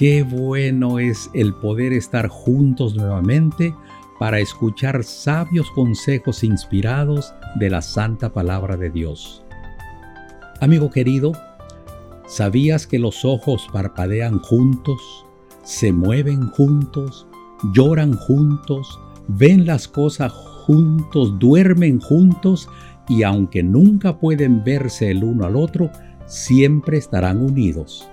Qué bueno es el poder estar juntos nuevamente para escuchar sabios consejos inspirados de la santa palabra de Dios. Amigo querido, ¿sabías que los ojos parpadean juntos, se mueven juntos, lloran juntos, ven las cosas juntos, duermen juntos y aunque nunca pueden verse el uno al otro, siempre estarán unidos.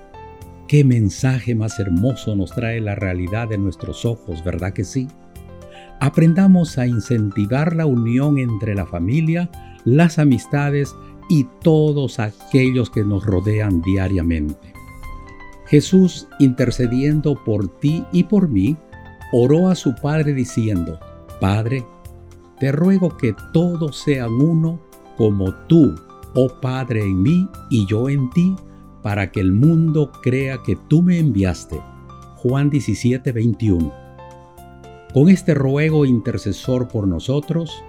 Qué mensaje más hermoso nos trae la realidad de nuestros ojos, ¿verdad que sí? Aprendamos a incentivar la unión entre la familia, las amistades y todos aquellos que nos rodean diariamente. Jesús, intercediendo por ti y por mí, oró a su Padre diciendo, Padre, te ruego que todos sean uno como tú, oh Padre, en mí y yo en ti, para que el mundo crea que tú me enviaste. Juan 17, 21. Con este ruego intercesor por nosotros,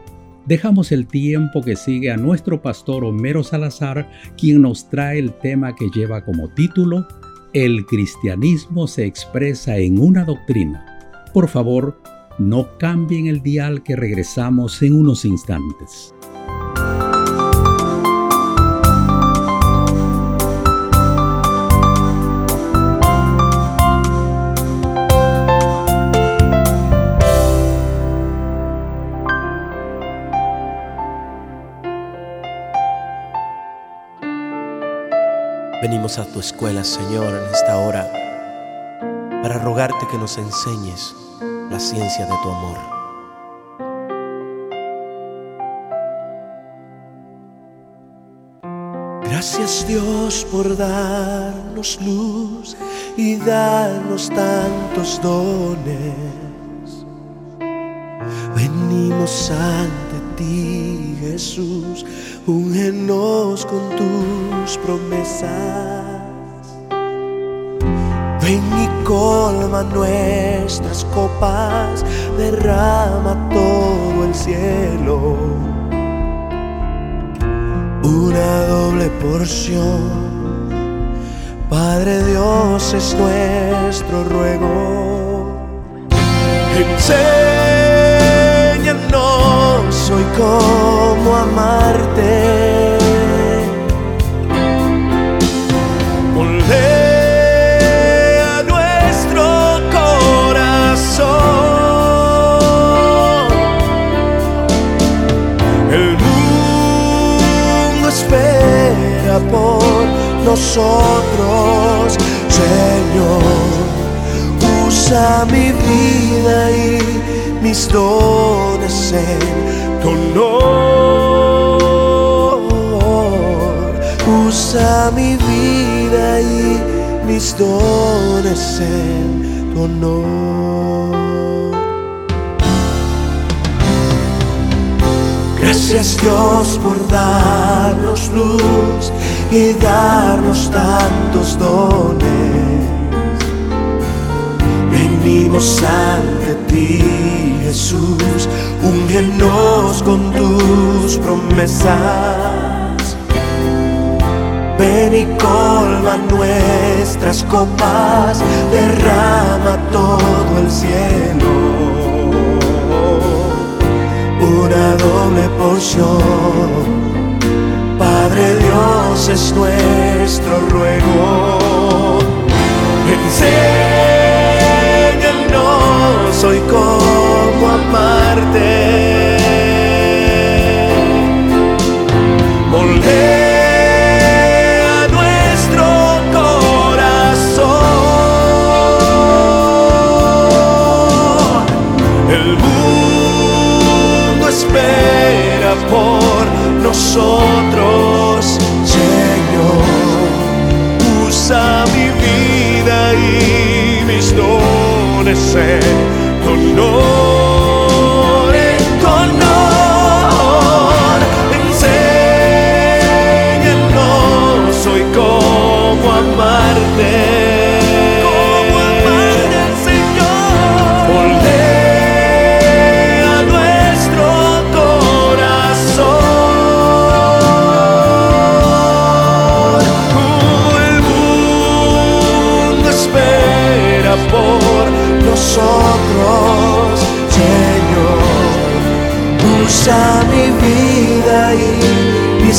dejamos el tiempo que sigue a nuestro pastor Homero Salazar, quien nos trae el tema que lleva como título El cristianismo se expresa en una doctrina. Por favor, no cambien el dial que regresamos en unos instantes. Venimos a tu escuela, Señor, en esta hora, para rogarte que nos enseñes la ciencia de tu amor. Gracias Dios por darnos luz y darnos tantos dones. Venimos ante ti, Jesús úngenos con tus promesas. Ven y colma nuestras copas, derrama todo el cielo. Una doble porción. Padre Dios es nuestro ruego. Hoy cómo amarte. Moldea nuestro corazón. El mundo espera por nosotros, Señor. Usa mi vida y mis dones en tu honor. Usa mi vida y mis dones en tu honor. Gracias Dios por darnos luz y darnos tantos dones. Venimos ante ti, Jesús, úngenos con tus promesas. Ven y colma nuestras copas, derrama todo el cielo. Una doble porción. Padre Dios es nuestro ruego. Enséñanos hoy amarte. Moldea nuestro corazón. El mundo espera por nosotros, Señor. Usa mi vida y mis dones amarte. Como amarte al Señor. Moldea nuestro corazón. Todo el mundo espera por nosotros, Señor. Usa mi vida y mis.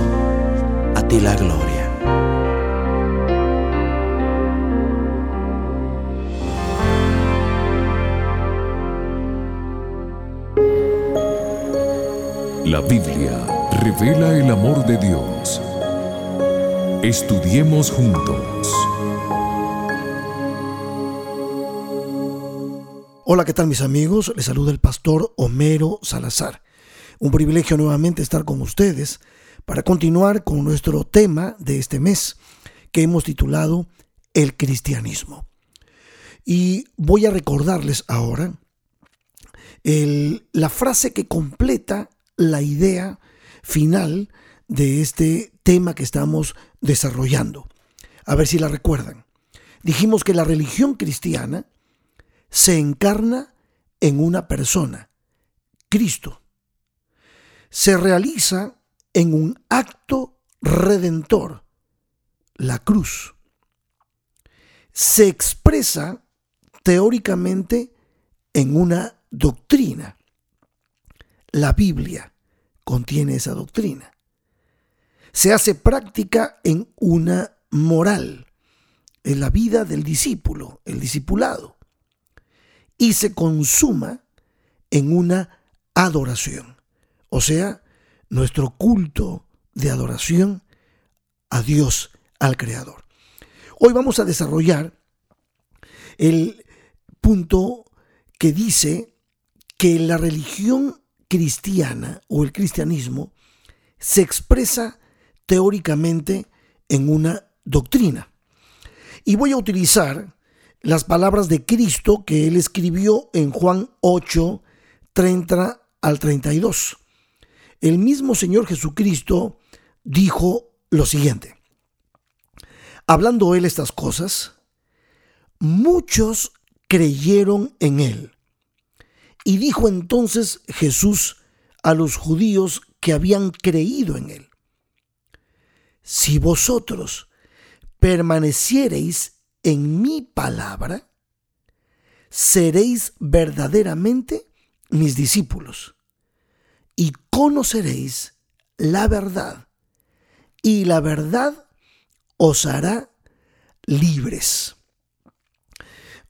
Ti la gloria. La Biblia revela el amor de Dios. Estudiemos juntos. Hola, ¿qué tal mis amigos? Les saluda el pastor Homero Salazar. Un privilegio nuevamente estar con ustedes para continuar con nuestro tema de este mes que hemos titulado El cristianismo. Y voy a recordarles ahora la frase que completa la idea final de este tema que estamos desarrollando. A ver si la recuerdan. Dijimos que la religión cristiana se encarna en una persona, Cristo. Se realiza en un acto redentor, la cruz. Se expresa teóricamente en una doctrina. La Biblia contiene esa doctrina. Se hace práctica en una moral, en la vida del discípulo, el discipulado y se consuma en una adoración. O sea, nuestro culto de adoración a Dios, al Creador. Hoy vamos a desarrollar el punto que dice que la religión cristiana o el cristianismo se expresa teóricamente en una doctrina. Y voy a utilizar las palabras de Cristo que él escribió en Juan 8, 30 al 32. El mismo Señor Jesucristo dijo lo siguiente. Hablando él estas cosas, muchos creyeron en él. Y dijo entonces Jesús a los judíos que habían creído en él, si vosotros permaneciereis en mi palabra, seréis verdaderamente mis discípulos y conoceréis la verdad y la verdad os hará libres.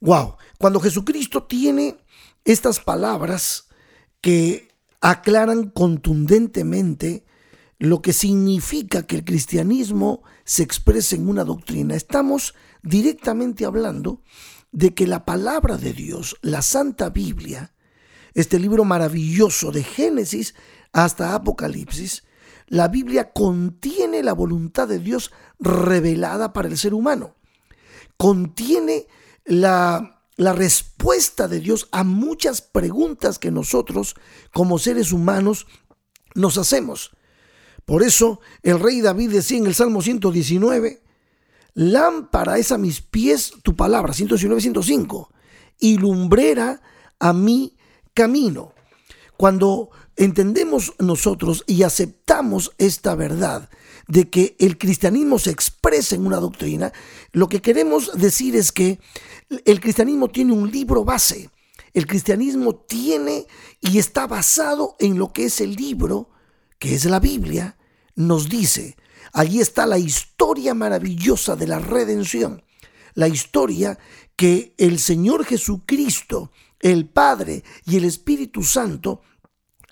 Wow, cuando Jesucristo tiene estas palabras que aclaran contundentemente lo que significa que el cristianismo se exprese en una doctrina, estamos directamente hablando de que la palabra de Dios, la Santa Biblia, este libro maravilloso de Génesis hasta Apocalipsis, la Biblia contiene la voluntad de Dios revelada para el ser humano. Contiene la, respuesta de Dios a muchas preguntas que nosotros como seres humanos nos hacemos. Por eso el rey David decía en el Salmo 119, lámpara es a mis pies tu palabra, 119, 105, y lumbrera a mi camino. Cuando entendemos nosotros y aceptamos esta verdad de que el cristianismo se expresa en una doctrina, lo que queremos decir es que el cristianismo tiene un libro base. El cristianismo tiene y está basado en lo que es el libro que es la Biblia, nos dice Allí está la historia maravillosa de la redención, la historia que el Señor Jesucristo, el Padre y el Espíritu Santo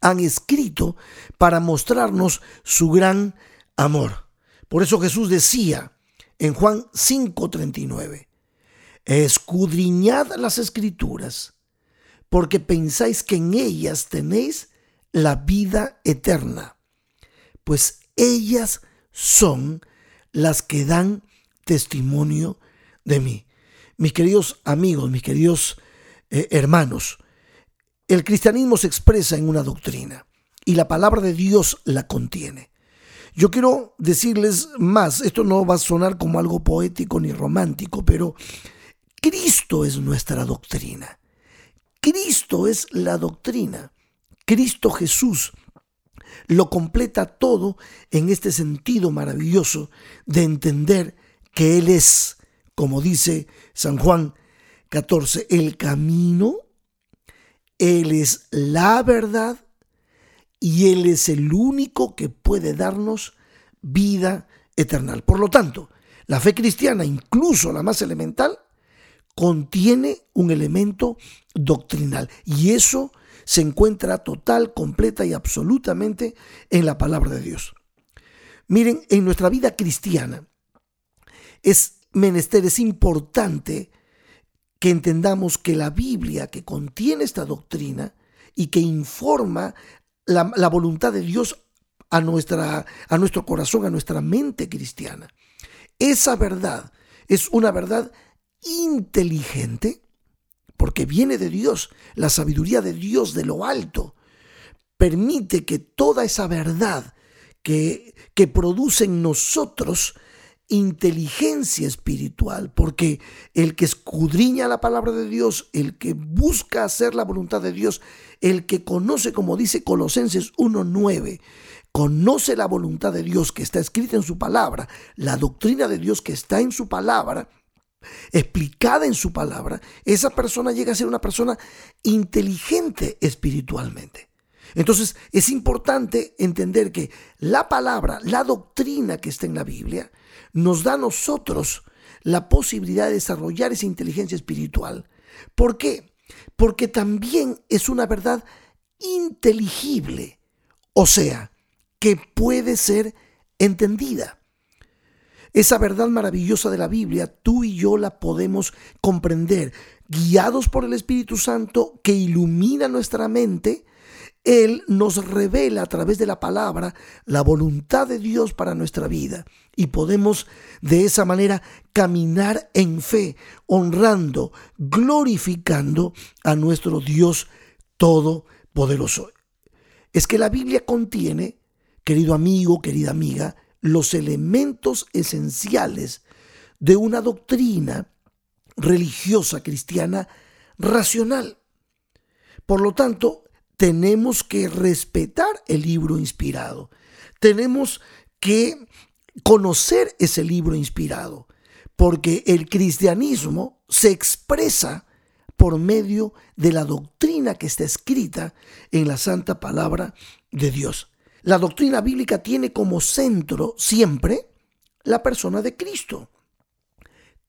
han escrito para mostrarnos su gran amor. Por eso Jesús decía en Juan 5:39, escudriñad las escrituras, porque pensáis que en ellas tenéis la vida eterna, pues ellas son las que dan testimonio de mí. Mis queridos amigos, mis queridos eh, hermanos, el cristianismo se expresa en una doctrina y la palabra de Dios la contiene. Yo quiero decirles más, esto no va a sonar como algo poético ni romántico, pero Cristo es nuestra doctrina. Cristo es la doctrina. Cristo Jesús lo completa todo en este sentido maravilloso de entender que Él es, como dice San Juan 14, el camino, Él es la verdad y Él es el único que puede darnos vida eterna. Por lo tanto, la fe cristiana, incluso la más elemental, contiene un elemento doctrinal y eso se encuentra total, completa y absolutamente en la palabra de Dios. Miren, en nuestra vida cristiana es menester, es importante que entendamos que la Biblia que contiene esta doctrina y que informa la, voluntad de Dios a, nuestra, a nuestro corazón, a nuestra mente cristiana, esa verdad es una verdad inteligente, porque viene de Dios, la sabiduría de Dios de lo alto, permite que toda esa verdad que, que produce en nosotros inteligencia espiritual, porque el que escudriña la palabra de Dios, el que busca hacer la voluntad de Dios, el que conoce, como dice Colosenses 1.9, conoce la voluntad de Dios que está escrita en su palabra, la doctrina de Dios que está en su palabra, explicada en su palabra, esa persona llega a ser una persona inteligente espiritualmente. Entonces es importante entender que la palabra, la doctrina que está en la Biblia, nos da a nosotros la posibilidad de desarrollar esa inteligencia espiritual. ¿Por qué? Porque también es una verdad inteligible, o sea, que puede ser entendida. Esa verdad maravillosa de la Biblia, tú y yo la podemos comprender, guiados por el Espíritu Santo que ilumina nuestra mente. Él nos revela a través de la palabra la voluntad de Dios para nuestra vida y podemos de esa manera caminar en fe, honrando, glorificando a nuestro Dios Todopoderoso. Es que la Biblia contiene, querido amigo, querida amiga, los elementos esenciales de una doctrina religiosa cristiana racional. Por lo tanto, tenemos que respetar el libro inspirado. Tenemos que conocer ese libro inspirado, porque el cristianismo se expresa por medio de la doctrina que está escrita en la santa palabra de Dios. La doctrina bíblica tiene como centro siempre la persona de Cristo.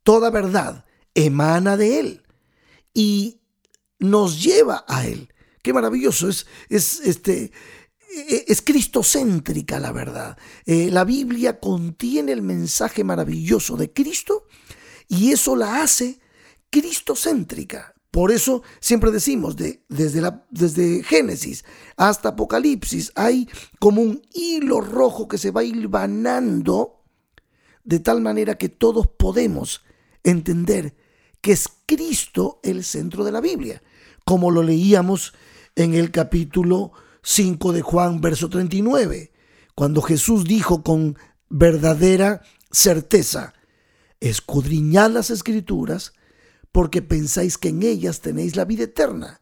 Toda verdad emana de Él y nos lleva a Él. Qué maravilloso, es, es, este, e, es cristocéntrica la verdad. Eh, la Biblia contiene el mensaje maravilloso de Cristo y eso la hace cristocéntrica. Por eso siempre decimos, de, desde, la, desde Génesis hasta Apocalipsis, hay como un hilo rojo que se va hilvanando de tal manera que todos podemos entender que es Cristo el centro de la Biblia, como lo leíamos en el capítulo 5 de Juan, verso 39, cuando Jesús dijo con verdadera certeza, escudriñad las escrituras, porque pensáis que en ellas tenéis la vida eterna.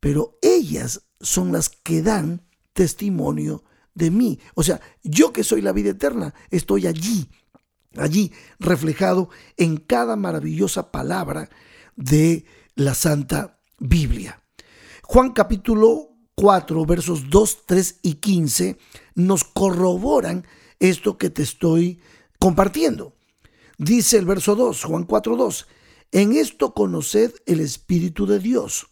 Pero ellas son las que dan testimonio de mí. O sea, yo que soy la vida eterna, estoy allí, allí reflejado en cada maravillosa palabra de la Santa Biblia. Juan capítulo 4, versos 2, 3 y 15 nos corroboran esto que te estoy compartiendo. Dice el verso 2, Juan 4, 2, en esto conoced el Espíritu de Dios.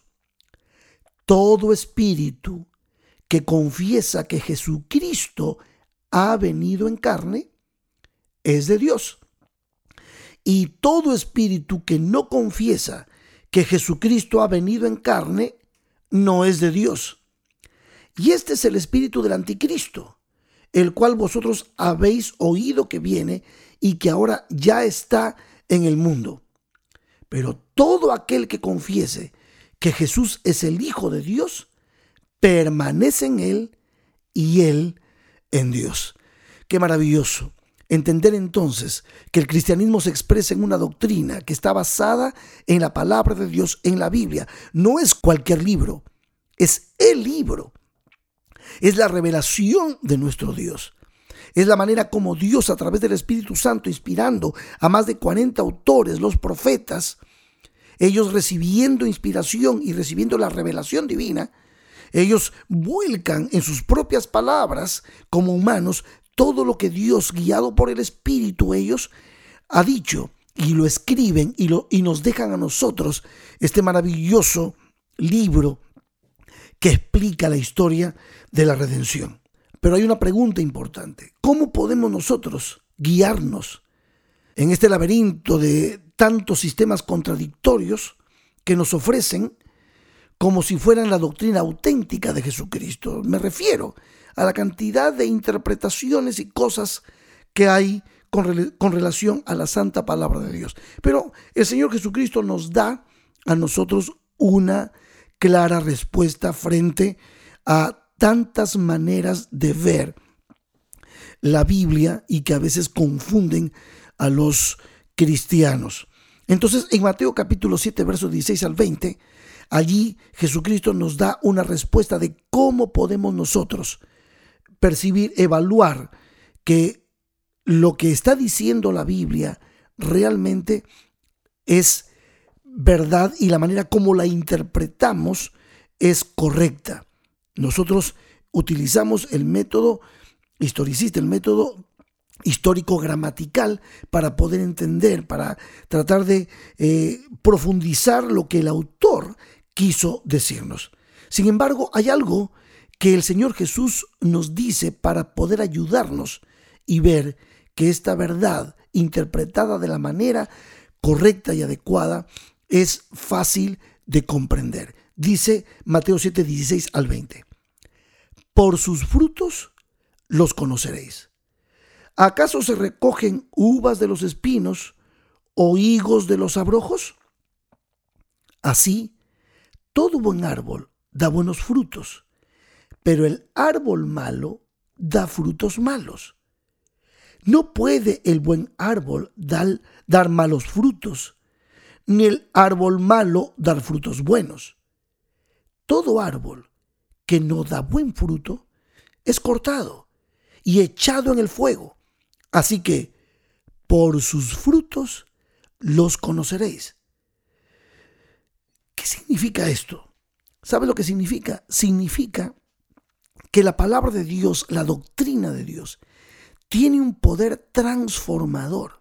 Todo espíritu que confiesa que Jesucristo ha venido en carne es de Dios. Y todo espíritu que no confiesa que Jesucristo ha venido en carne no es de Dios. Y este es el espíritu del anticristo, el cual vosotros habéis oído que viene y que ahora ya está en el mundo. Pero todo aquel que confiese que Jesús es el Hijo de Dios, permanece en Él y Él en Dios. Qué maravilloso. Entender entonces que el cristianismo se expresa en una doctrina que está basada en la palabra de Dios, en la Biblia. No es cualquier libro, es el libro. Es la revelación de nuestro Dios. Es la manera como Dios a través del Espíritu Santo, inspirando a más de 40 autores, los profetas, ellos recibiendo inspiración y recibiendo la revelación divina, ellos vuelcan en sus propias palabras como humanos todo lo que Dios, guiado por el Espíritu, ellos ha dicho y lo escriben y, lo, y nos dejan a nosotros este maravilloso libro que explica la historia de la redención. Pero hay una pregunta importante. ¿Cómo podemos nosotros guiarnos en este laberinto de tantos sistemas contradictorios que nos ofrecen como si fueran la doctrina auténtica de Jesucristo? Me refiero a la cantidad de interpretaciones y cosas que hay con, relación a la santa palabra de Dios. Pero el Señor Jesucristo nos da a nosotros una clara respuesta frente a tantas maneras de ver la Biblia y que a veces confunden a los cristianos. Entonces, en Mateo capítulo 7, versos 16 al 20, allí Jesucristo nos da una respuesta de cómo podemos nosotros percibir, evaluar que lo que está diciendo la Biblia realmente es verdad y la manera como la interpretamos es correcta. Nosotros utilizamos el método historicista, el método histórico gramatical para poder entender, para tratar de eh, profundizar lo que el autor quiso decirnos. Sin embargo, hay algo que el Señor Jesús nos dice para poder ayudarnos y ver que esta verdad interpretada de la manera correcta y adecuada es fácil de comprender. Dice Mateo 7, 16 al 20. Por sus frutos los conoceréis. ¿Acaso se recogen uvas de los espinos o higos de los abrojos? Así, todo buen árbol da buenos frutos, pero el árbol malo da frutos malos. No puede el buen árbol dar, malos frutos, ni el árbol malo dar frutos buenos. Todo árbol que no da buen fruto es cortado y echado en el fuego. Así que por sus frutos los conoceréis. ¿Qué significa esto? ¿Sabe lo que significa? Significa que la palabra de Dios, la doctrina de Dios, tiene un poder transformador.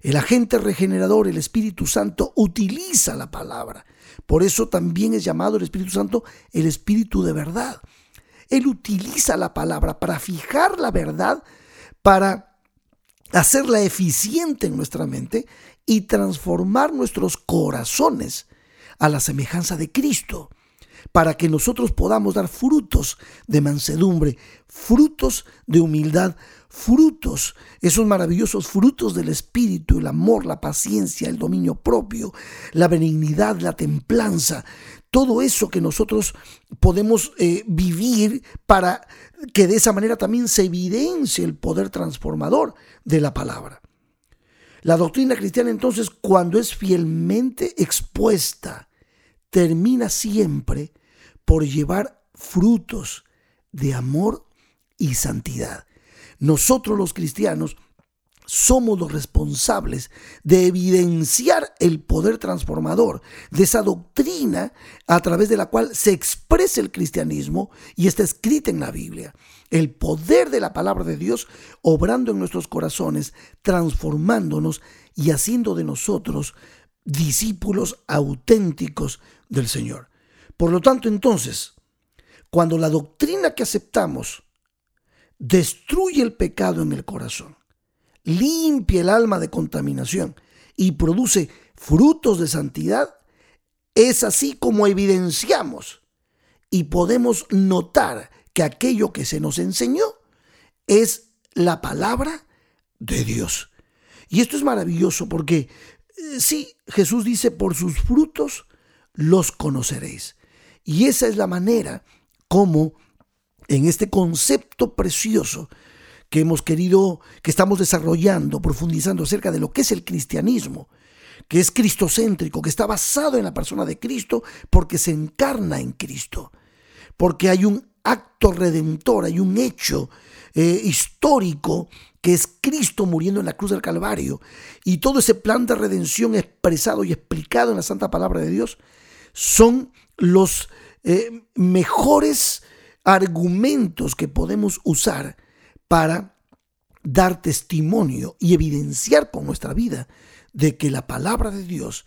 El agente regenerador, el Espíritu Santo, utiliza la palabra. Por eso también es llamado el Espíritu Santo el Espíritu de verdad. Él utiliza la palabra para fijar la verdad, para hacerla eficiente en nuestra mente y transformar nuestros corazones a la semejanza de Cristo, para que nosotros podamos dar frutos de mansedumbre, frutos de humildad, frutos, esos maravillosos frutos del Espíritu, el amor, la paciencia, el dominio propio, la benignidad, la templanza, todo eso que nosotros podemos eh, vivir para que de esa manera también se evidencie el poder transformador de la palabra. La doctrina cristiana entonces cuando es fielmente expuesta, termina siempre por llevar frutos de amor y santidad. Nosotros los cristianos somos los responsables de evidenciar el poder transformador de esa doctrina a través de la cual se expresa el cristianismo y está escrita en la Biblia. El poder de la palabra de Dios obrando en nuestros corazones, transformándonos y haciendo de nosotros discípulos auténticos del Señor. Por lo tanto, entonces, cuando la doctrina que aceptamos destruye el pecado en el corazón, limpia el alma de contaminación y produce frutos de santidad, es así como evidenciamos y podemos notar que aquello que se nos enseñó es la palabra de Dios. Y esto es maravilloso porque eh, sí, Jesús dice, por sus frutos los conoceréis. Y esa es la manera como en este concepto precioso que hemos querido, que estamos desarrollando, profundizando acerca de lo que es el cristianismo, que es cristocéntrico, que está basado en la persona de Cristo porque se encarna en Cristo, porque hay un acto redentor, hay un hecho eh, histórico que es Cristo muriendo en la cruz del Calvario. Y todo ese plan de redención expresado y explicado en la santa palabra de Dios son los eh, mejores argumentos que podemos usar para dar testimonio y evidenciar con nuestra vida de que la palabra de Dios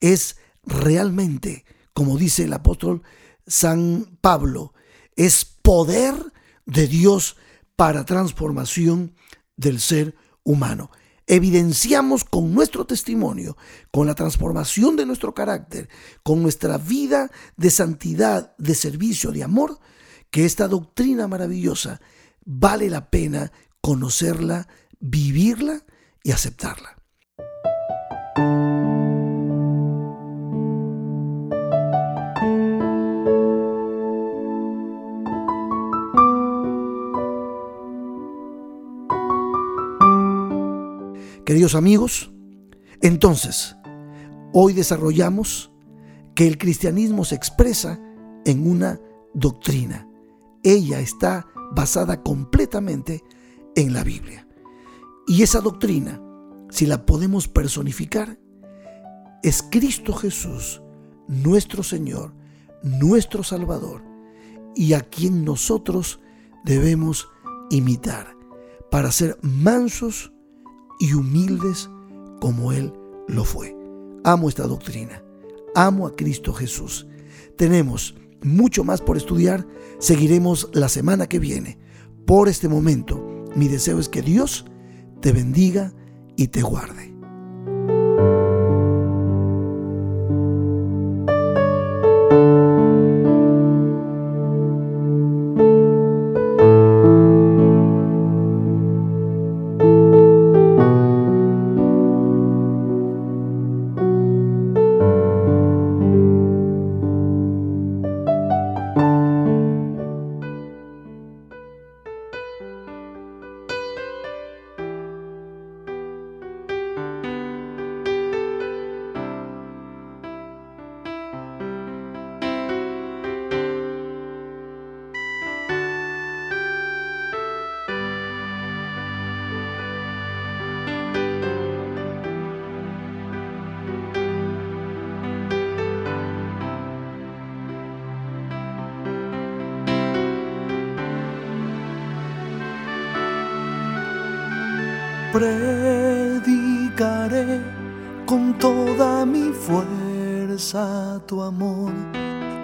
es realmente, como dice el apóstol San Pablo, es poder de Dios para transformación del ser humano. Evidenciamos con nuestro testimonio, con la transformación de nuestro carácter, con nuestra vida de santidad, de servicio, de amor, que esta doctrina maravillosa vale la pena conocerla, vivirla y aceptarla. Queridos amigos, entonces, hoy desarrollamos que el cristianismo se expresa en una doctrina. Ella está basada completamente en la Biblia. Y esa doctrina, si la podemos personificar, es Cristo Jesús, nuestro Señor, nuestro Salvador, y a quien nosotros debemos imitar para ser mansos y humildes como Él lo fue. Amo esta doctrina, amo a Cristo Jesús. Tenemos mucho más por estudiar, seguiremos la semana que viene. Por este momento, mi deseo es que Dios te bendiga y te guarde. Predicaré con toda mi fuerza tu amor.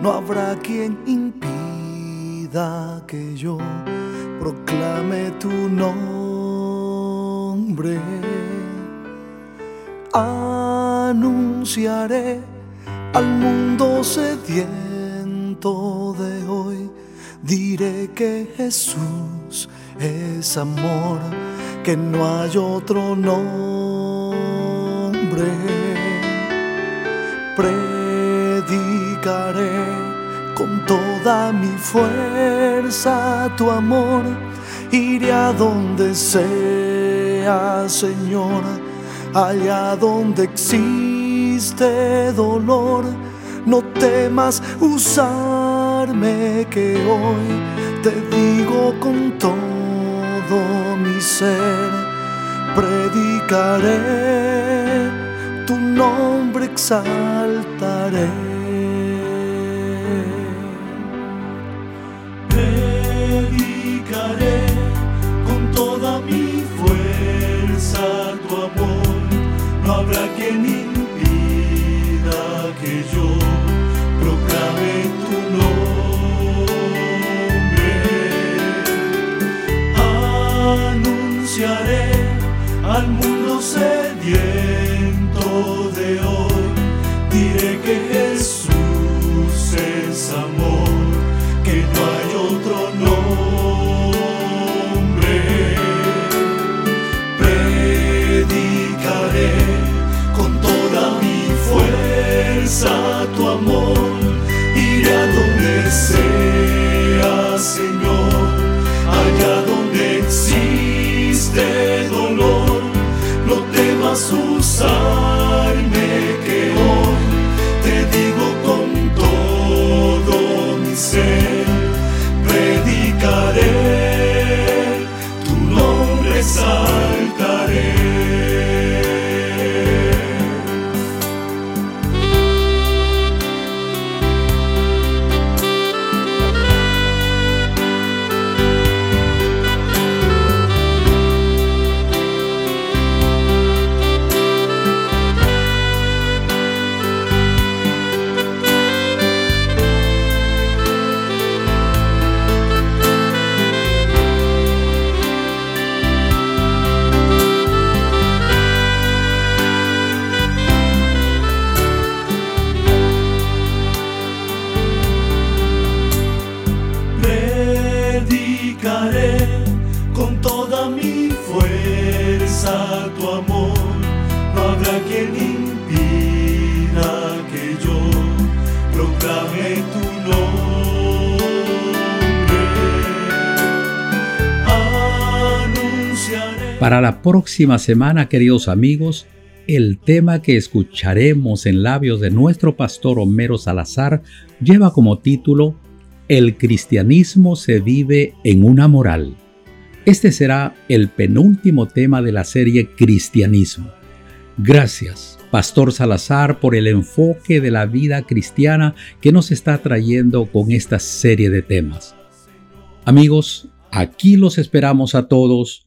No habrá quien impida que yo proclame tu nombre. Anunciaré al mundo sediento de hoy. Diré que Jesús es amor que no hay otro nombre. Predicaré con toda mi fuerza tu amor. Iré a donde sea, Señor, allá donde existe dolor. No temas usarme que hoy te digo con todo mi ser predicaré, tu nombre exaltaré. Predicaré sediento de próxima semana, queridos amigos, el tema que escucharemos en labios de nuestro pastor Homero Salazar lleva como título El cristianismo se vive en una moral. Este será el penúltimo tema de la serie Cristianismo. Gracias, Pastor Salazar, por el enfoque de la vida cristiana que nos está trayendo con esta serie de temas. Amigos, aquí los esperamos a todos,